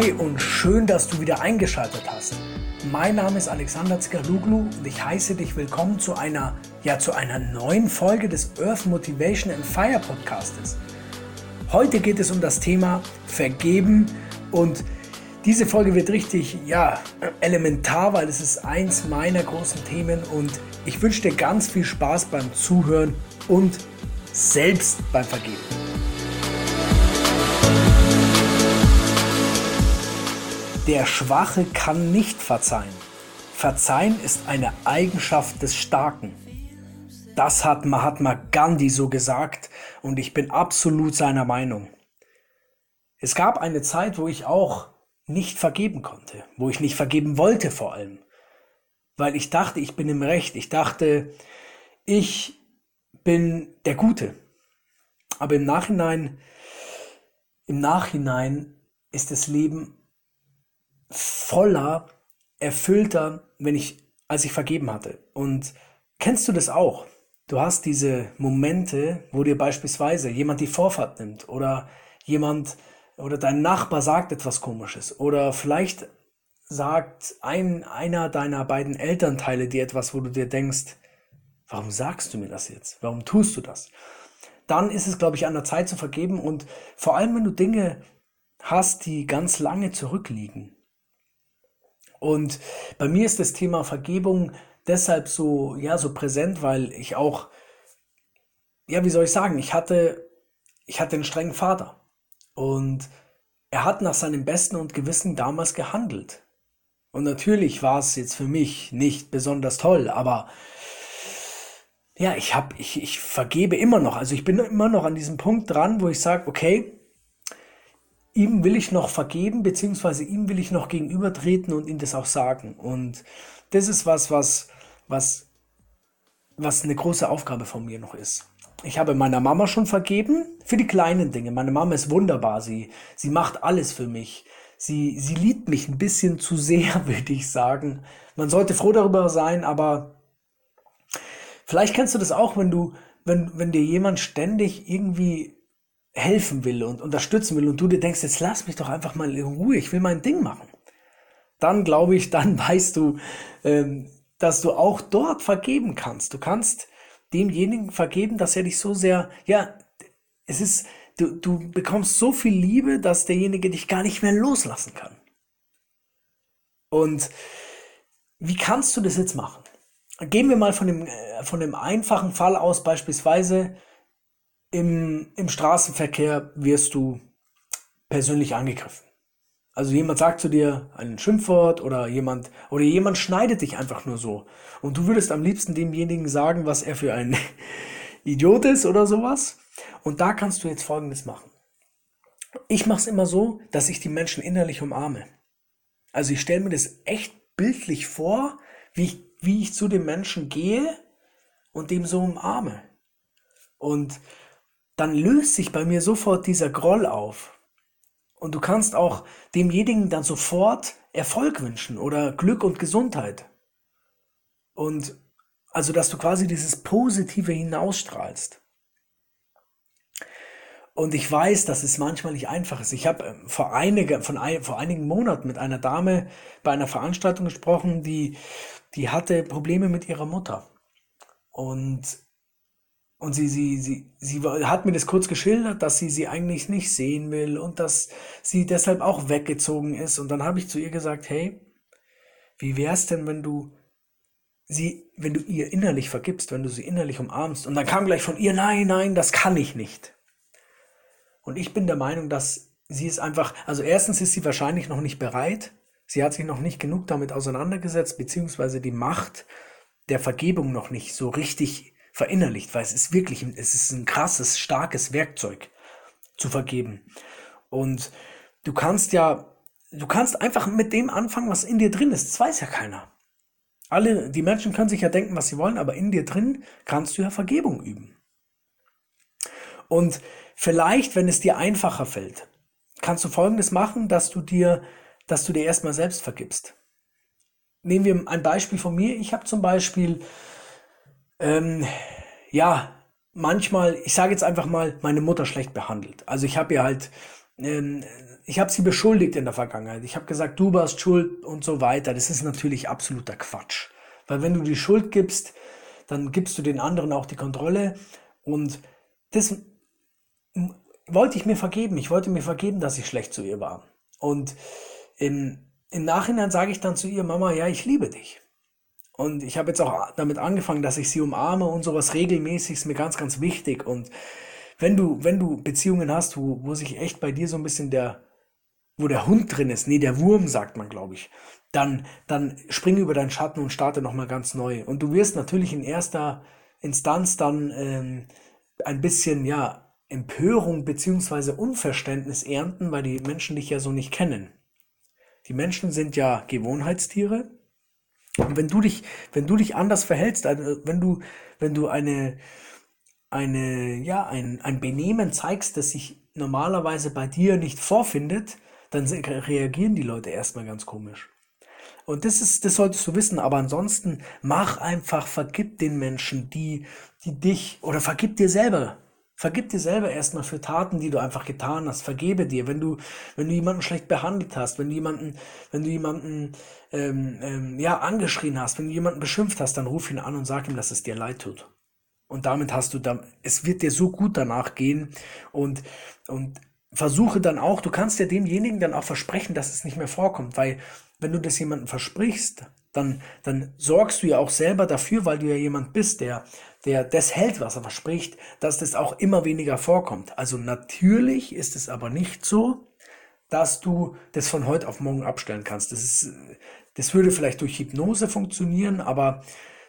Hi und schön, dass du wieder eingeschaltet hast. Mein Name ist Alexander Zgaluglu und ich heiße dich willkommen zu einer, ja, zu einer neuen Folge des Earth Motivation and Fire Podcastes. Heute geht es um das Thema Vergeben und diese Folge wird richtig, ja, elementar, weil es ist eins meiner großen Themen und ich wünsche dir ganz viel Spaß beim Zuhören und selbst beim Vergeben. Der Schwache kann nicht verzeihen. Verzeihen ist eine Eigenschaft des Starken. Das hat Mahatma Gandhi so gesagt und ich bin absolut seiner Meinung. Es gab eine Zeit, wo ich auch nicht vergeben konnte, wo ich nicht vergeben wollte vor allem, weil ich dachte, ich bin im Recht, ich dachte, ich bin der Gute. Aber im Nachhinein, im Nachhinein ist das Leben voller, erfüllter, wenn ich, als ich vergeben hatte. Und kennst du das auch? Du hast diese Momente, wo dir beispielsweise jemand die Vorfahrt nimmt oder jemand oder dein Nachbar sagt etwas Komisches oder vielleicht sagt ein, einer deiner beiden Elternteile dir etwas, wo du dir denkst, warum sagst du mir das jetzt? Warum tust du das? Dann ist es, glaube ich, an der Zeit zu vergeben und vor allem, wenn du Dinge hast, die ganz lange zurückliegen, und bei mir ist das Thema Vergebung deshalb so, ja, so präsent, weil ich auch, ja, wie soll ich sagen, ich hatte, ich hatte einen strengen Vater. Und er hat nach seinem Besten und Gewissen damals gehandelt. Und natürlich war es jetzt für mich nicht besonders toll, aber ja, ich habe, ich, ich vergebe immer noch. Also ich bin immer noch an diesem Punkt dran, wo ich sage, okay, ihm will ich noch vergeben, beziehungsweise ihm will ich noch gegenübertreten und ihm das auch sagen. Und das ist was, was, was, was eine große Aufgabe von mir noch ist. Ich habe meiner Mama schon vergeben für die kleinen Dinge. Meine Mama ist wunderbar. Sie, sie macht alles für mich. Sie, sie liebt mich ein bisschen zu sehr, würde ich sagen. Man sollte froh darüber sein, aber vielleicht kennst du das auch, wenn du, wenn, wenn dir jemand ständig irgendwie helfen will und unterstützen will und du dir denkst, jetzt lass mich doch einfach mal in Ruhe, ich will mein Ding machen, dann glaube ich, dann weißt du, ähm, dass du auch dort vergeben kannst. Du kannst demjenigen vergeben, dass er dich so sehr, ja, es ist, du, du bekommst so viel Liebe, dass derjenige dich gar nicht mehr loslassen kann. Und wie kannst du das jetzt machen? Gehen wir mal von dem, äh, von dem einfachen Fall aus, beispielsweise, im, im Straßenverkehr wirst du persönlich angegriffen. Also jemand sagt zu dir ein Schimpfwort oder jemand oder jemand schneidet dich einfach nur so und du würdest am liebsten demjenigen sagen, was er für ein Idiot ist oder sowas. Und da kannst du jetzt Folgendes machen. Ich mache es immer so, dass ich die Menschen innerlich umarme. Also ich stelle mir das echt bildlich vor, wie ich, wie ich zu dem Menschen gehe und dem so umarme. Und dann löst sich bei mir sofort dieser Groll auf. Und du kannst auch demjenigen dann sofort Erfolg wünschen oder Glück und Gesundheit. Und also, dass du quasi dieses Positive hinausstrahlst. Und ich weiß, dass es manchmal nicht einfach ist. Ich habe ähm, vor, einige, von ein, vor einigen Monaten mit einer Dame bei einer Veranstaltung gesprochen, die, die hatte Probleme mit ihrer Mutter. Und und sie, sie, sie, sie hat mir das kurz geschildert, dass sie sie eigentlich nicht sehen will und dass sie deshalb auch weggezogen ist. Und dann habe ich zu ihr gesagt, hey, wie wär's denn, wenn du sie, wenn du ihr innerlich vergibst, wenn du sie innerlich umarmst? Und dann kam gleich von ihr, nein, nein, das kann ich nicht. Und ich bin der Meinung, dass sie es einfach, also erstens ist sie wahrscheinlich noch nicht bereit. Sie hat sich noch nicht genug damit auseinandergesetzt, beziehungsweise die Macht der Vergebung noch nicht so richtig verinnerlicht, weil es ist wirklich, es ist ein krasses, starkes Werkzeug zu vergeben. Und du kannst ja, du kannst einfach mit dem anfangen, was in dir drin ist. Das weiß ja keiner. Alle, die Menschen können sich ja denken, was sie wollen, aber in dir drin kannst du ja Vergebung üben. Und vielleicht, wenn es dir einfacher fällt, kannst du Folgendes machen, dass du dir, dass du dir erstmal selbst vergibst. Nehmen wir ein Beispiel von mir. Ich habe zum Beispiel ähm, ja, manchmal, ich sage jetzt einfach mal, meine Mutter schlecht behandelt. Also ich habe ihr halt ähm, ich habe sie beschuldigt in der Vergangenheit. Ich habe gesagt, du warst schuld und so weiter. Das ist natürlich absoluter Quatsch. Weil wenn du die Schuld gibst, dann gibst du den anderen auch die Kontrolle. Und das wollte ich mir vergeben. Ich wollte mir vergeben, dass ich schlecht zu ihr war. Und im, im Nachhinein sage ich dann zu ihr, Mama, ja, ich liebe dich. Und ich habe jetzt auch damit angefangen, dass ich sie umarme und sowas regelmäßig ist mir ganz, ganz wichtig. Und wenn du, wenn du Beziehungen hast, wo, wo sich echt bei dir so ein bisschen der, wo der Hund drin ist, nee, der Wurm, sagt man, glaube ich, dann, dann spring über deinen Schatten und starte nochmal ganz neu. Und du wirst natürlich in erster Instanz dann ähm, ein bisschen, ja, Empörung beziehungsweise Unverständnis ernten, weil die Menschen dich ja so nicht kennen. Die Menschen sind ja Gewohnheitstiere. Und wenn du dich, wenn du dich anders verhältst, also wenn du, wenn du eine, eine, ja, ein, ein Benehmen zeigst, das sich normalerweise bei dir nicht vorfindet, dann reagieren die Leute erstmal ganz komisch. Und das ist, das solltest du wissen. Aber ansonsten mach einfach, vergib den Menschen, die, die dich, oder vergib dir selber. Vergib dir selber erstmal für Taten, die du einfach getan hast. Vergebe dir, wenn du, wenn du jemanden schlecht behandelt hast, wenn du jemanden, wenn du jemanden ähm, ähm, ja angeschrien hast, wenn du jemanden beschimpft hast, dann ruf ihn an und sag ihm, dass es dir leid tut. Und damit hast du dann, es wird dir so gut danach gehen und und versuche dann auch, du kannst ja demjenigen dann auch versprechen, dass es nicht mehr vorkommt, weil wenn du das jemandem versprichst, dann, dann sorgst du ja auch selber dafür, weil du ja jemand bist, der, der das hält, was er verspricht, dass das auch immer weniger vorkommt. Also natürlich ist es aber nicht so, dass du das von heute auf morgen abstellen kannst. Das ist, das würde vielleicht durch Hypnose funktionieren, aber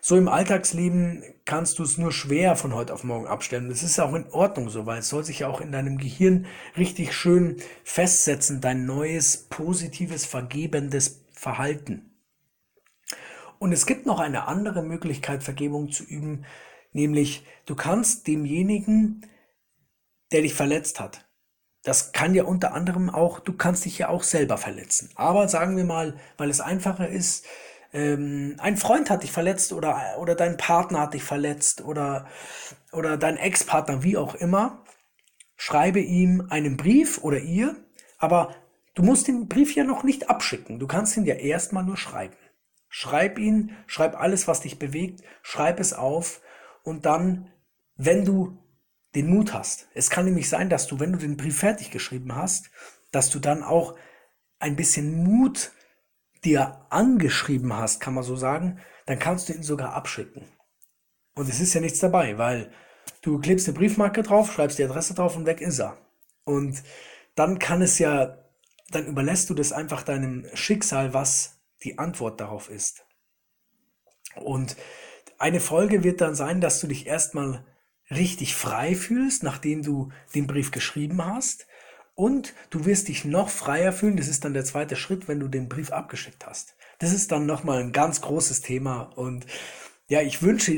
so im Alltagsleben kannst du es nur schwer von heute auf morgen abstellen. Das ist auch in Ordnung so, weil es soll sich ja auch in deinem Gehirn richtig schön festsetzen, dein neues, positives, vergebendes Verhalten. Und es gibt noch eine andere Möglichkeit, Vergebung zu üben, nämlich du kannst demjenigen, der dich verletzt hat, das kann ja unter anderem auch, du kannst dich ja auch selber verletzen. Aber sagen wir mal, weil es einfacher ist, ähm, ein Freund hat dich verletzt oder, oder dein Partner hat dich verletzt oder, oder dein Ex-Partner, wie auch immer, schreibe ihm einen Brief oder ihr, aber du musst den Brief ja noch nicht abschicken. Du kannst ihn ja erstmal nur schreiben. Schreib ihn, schreib alles, was dich bewegt, schreib es auf und dann, wenn du den Mut hast. Es kann nämlich sein, dass du, wenn du den Brief fertig geschrieben hast, dass du dann auch ein bisschen Mut dir angeschrieben hast, kann man so sagen, dann kannst du ihn sogar abschicken. Und es ist ja nichts dabei, weil du klebst eine Briefmarke drauf, schreibst die Adresse drauf und weg ist er. Und dann kann es ja, dann überlässt du das einfach deinem Schicksal, was die Antwort darauf ist. Und eine Folge wird dann sein, dass du dich erstmal richtig frei fühlst, nachdem du den Brief geschrieben hast. Und du wirst dich noch freier fühlen. Das ist dann der zweite Schritt, wenn du den Brief abgeschickt hast. Das ist dann nochmal ein ganz großes Thema. Und ja, ich wünsche,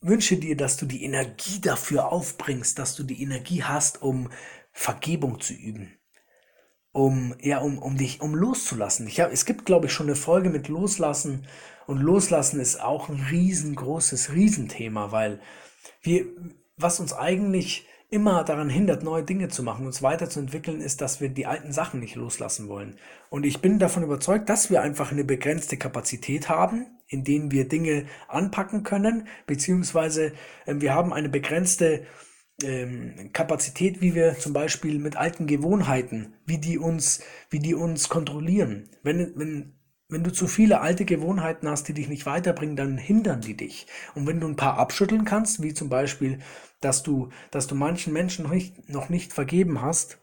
wünsche dir, dass du die Energie dafür aufbringst, dass du die Energie hast, um Vergebung zu üben. Um, ja, um, um dich, um loszulassen. Ich hab, es gibt, glaube ich, schon eine Folge mit Loslassen. Und Loslassen ist auch ein riesengroßes Riesenthema, weil wir, was uns eigentlich immer daran hindert, neue Dinge zu machen, uns weiterzuentwickeln, ist, dass wir die alten Sachen nicht loslassen wollen. Und ich bin davon überzeugt, dass wir einfach eine begrenzte Kapazität haben, in denen wir Dinge anpacken können, beziehungsweise äh, wir haben eine begrenzte ähm, Kapazität, wie wir zum Beispiel mit alten Gewohnheiten, wie die uns, wie die uns kontrollieren. Wenn, wenn wenn du zu viele alte Gewohnheiten hast, die dich nicht weiterbringen, dann hindern die dich. Und wenn du ein paar abschütteln kannst, wie zum Beispiel, dass du, dass du manchen Menschen noch nicht, noch nicht vergeben hast,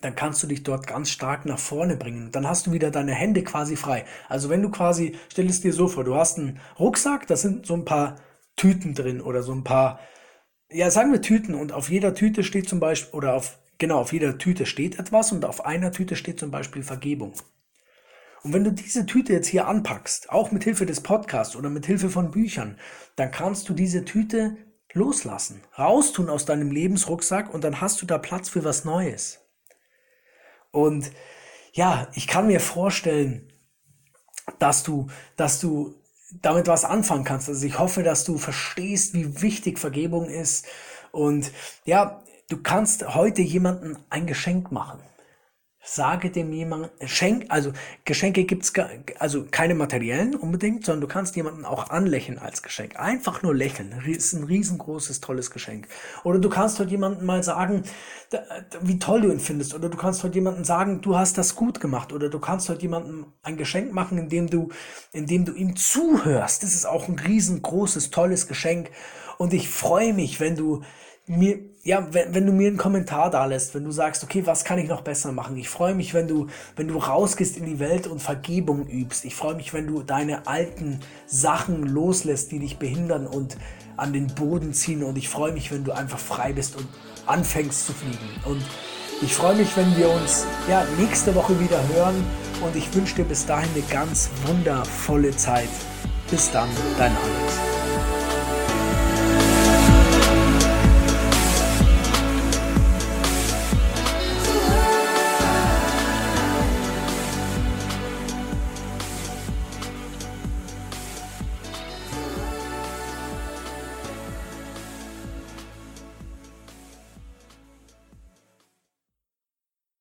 dann kannst du dich dort ganz stark nach vorne bringen. Dann hast du wieder deine Hände quasi frei. Also wenn du quasi, stell es dir so vor, du hast einen Rucksack, da sind so ein paar Tüten drin oder so ein paar, ja, sagen wir Tüten und auf jeder Tüte steht zum Beispiel, oder auf, genau, auf jeder Tüte steht etwas und auf einer Tüte steht zum Beispiel Vergebung. Und wenn du diese Tüte jetzt hier anpackst, auch mit Hilfe des Podcasts oder mit Hilfe von Büchern, dann kannst du diese Tüte loslassen, raustun aus deinem Lebensrucksack und dann hast du da Platz für was Neues. Und ja, ich kann mir vorstellen, dass du, dass du damit was anfangen kannst. Also ich hoffe, dass du verstehst, wie wichtig Vergebung ist. Und ja, du kannst heute jemandem ein Geschenk machen. Sage dem jemanden, schenk, also Geschenke gibt's also keine materiellen unbedingt, sondern du kannst jemanden auch anlächeln als Geschenk. Einfach nur lächeln. ist ein riesengroßes, tolles Geschenk. Oder du kannst heute jemanden mal sagen, wie toll du ihn findest. Oder du kannst heute jemanden sagen, du hast das gut gemacht. Oder du kannst heute jemanden ein Geschenk machen, indem du, indem du ihm zuhörst. Das ist auch ein riesengroßes, tolles Geschenk. Und ich freue mich, wenn du mir, ja, wenn, wenn du mir einen Kommentar da lässt, wenn du sagst, okay, was kann ich noch besser machen? Ich freue mich, wenn du, wenn du rausgehst in die Welt und Vergebung übst. Ich freue mich, wenn du deine alten Sachen loslässt, die dich behindern und an den Boden ziehen. Und ich freue mich, wenn du einfach frei bist und anfängst zu fliegen. Und ich freue mich, wenn wir uns ja, nächste Woche wieder hören. Und ich wünsche dir bis dahin eine ganz wundervolle Zeit. Bis dann, dein Alex.